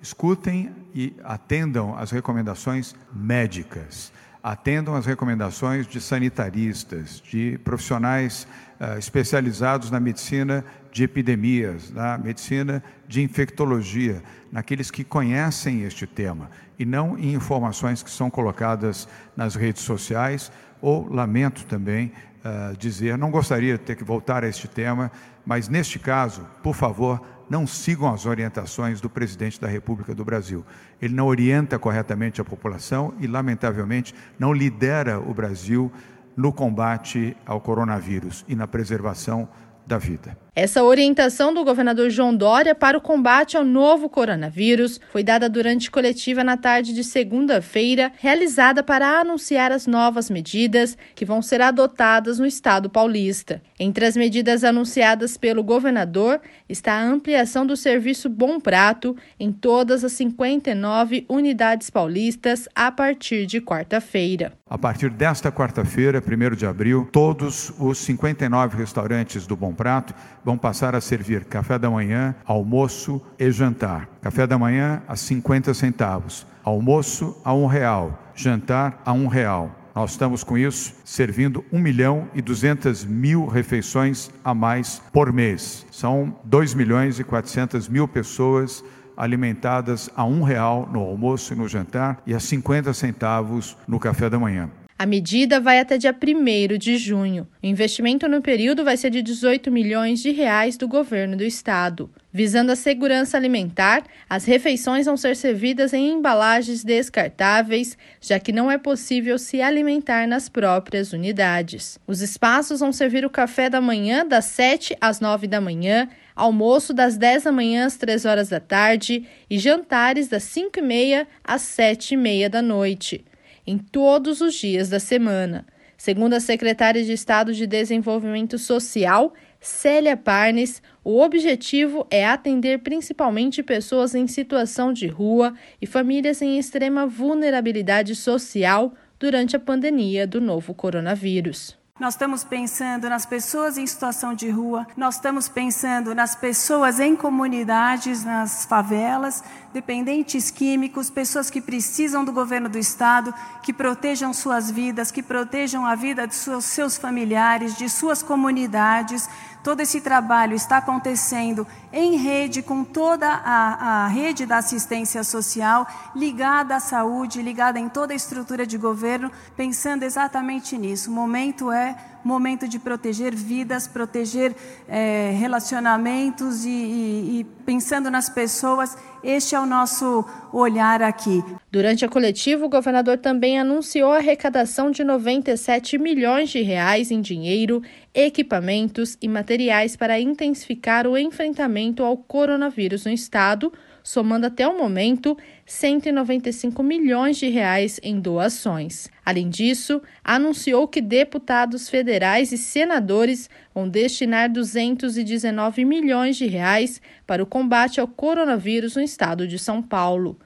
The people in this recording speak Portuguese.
Escutem e atendam as recomendações médicas, atendam as recomendações de sanitaristas, de profissionais especializados na medicina de epidemias, na medicina de infectologia, naqueles que conhecem este tema e não em informações que são colocadas nas redes sociais ou, lamento também uh, dizer, não gostaria de ter que voltar a este tema, mas neste caso, por favor, não sigam as orientações do presidente da República do Brasil. Ele não orienta corretamente a população e, lamentavelmente, não lidera o Brasil no combate ao coronavírus e na preservação da vida. Essa orientação do governador João Dória para o combate ao novo coronavírus foi dada durante coletiva na tarde de segunda-feira, realizada para anunciar as novas medidas que vão ser adotadas no estado paulista. Entre as medidas anunciadas pelo governador está a ampliação do serviço Bom Prato em todas as 59 unidades paulistas a partir de quarta-feira. A partir desta quarta-feira, 1 de abril, todos os 59 restaurantes do Bom Prato vão passar a servir café da manhã, almoço e jantar. Café da manhã a 50 centavos, almoço a um real, jantar a um real. Nós estamos com isso servindo 1 milhão e 200 mil refeições a mais por mês. São 2 milhões e 400 mil pessoas alimentadas a um real no almoço e no jantar e a 50 centavos no café da manhã. A medida vai até dia 1 de junho. O investimento no período vai ser de 18 milhões de reais do governo do estado. Visando a segurança alimentar, as refeições vão ser servidas em embalagens descartáveis, já que não é possível se alimentar nas próprias unidades. Os espaços vão servir o café da manhã das 7 às 9 da manhã, almoço das 10 da manhã às 3 horas da tarde e jantares das 5 e meia às 7 e meia da noite em todos os dias da semana. Segundo a secretária de Estado de Desenvolvimento Social, Célia Parnes, o objetivo é atender principalmente pessoas em situação de rua e famílias em extrema vulnerabilidade social durante a pandemia do novo coronavírus. Nós estamos pensando nas pessoas em situação de rua, nós estamos pensando nas pessoas em comunidades, nas favelas, dependentes químicos, pessoas que precisam do governo do Estado, que protejam suas vidas, que protejam a vida de seus, familiares, de suas comunidades. Todo esse trabalho está acontecendo em rede com toda a, a rede da assistência social, ligada à saúde, ligada em toda a estrutura de governo, pensando exatamente nisso. O momento é momento de proteger vidas, proteger é, relacionamentos e, e, e pensando nas pessoas. Este é o nosso olhar aqui. Durante a coletiva, o governador também anunciou a arrecadação de 97 milhões de reais em dinheiro, equipamentos e materiais para intensificar o enfrentamento ao coronavírus no estado somando até o momento 195 milhões de reais em doações. Além disso, anunciou que deputados federais e senadores vão destinar 219 milhões de reais para o combate ao coronavírus no estado de São Paulo.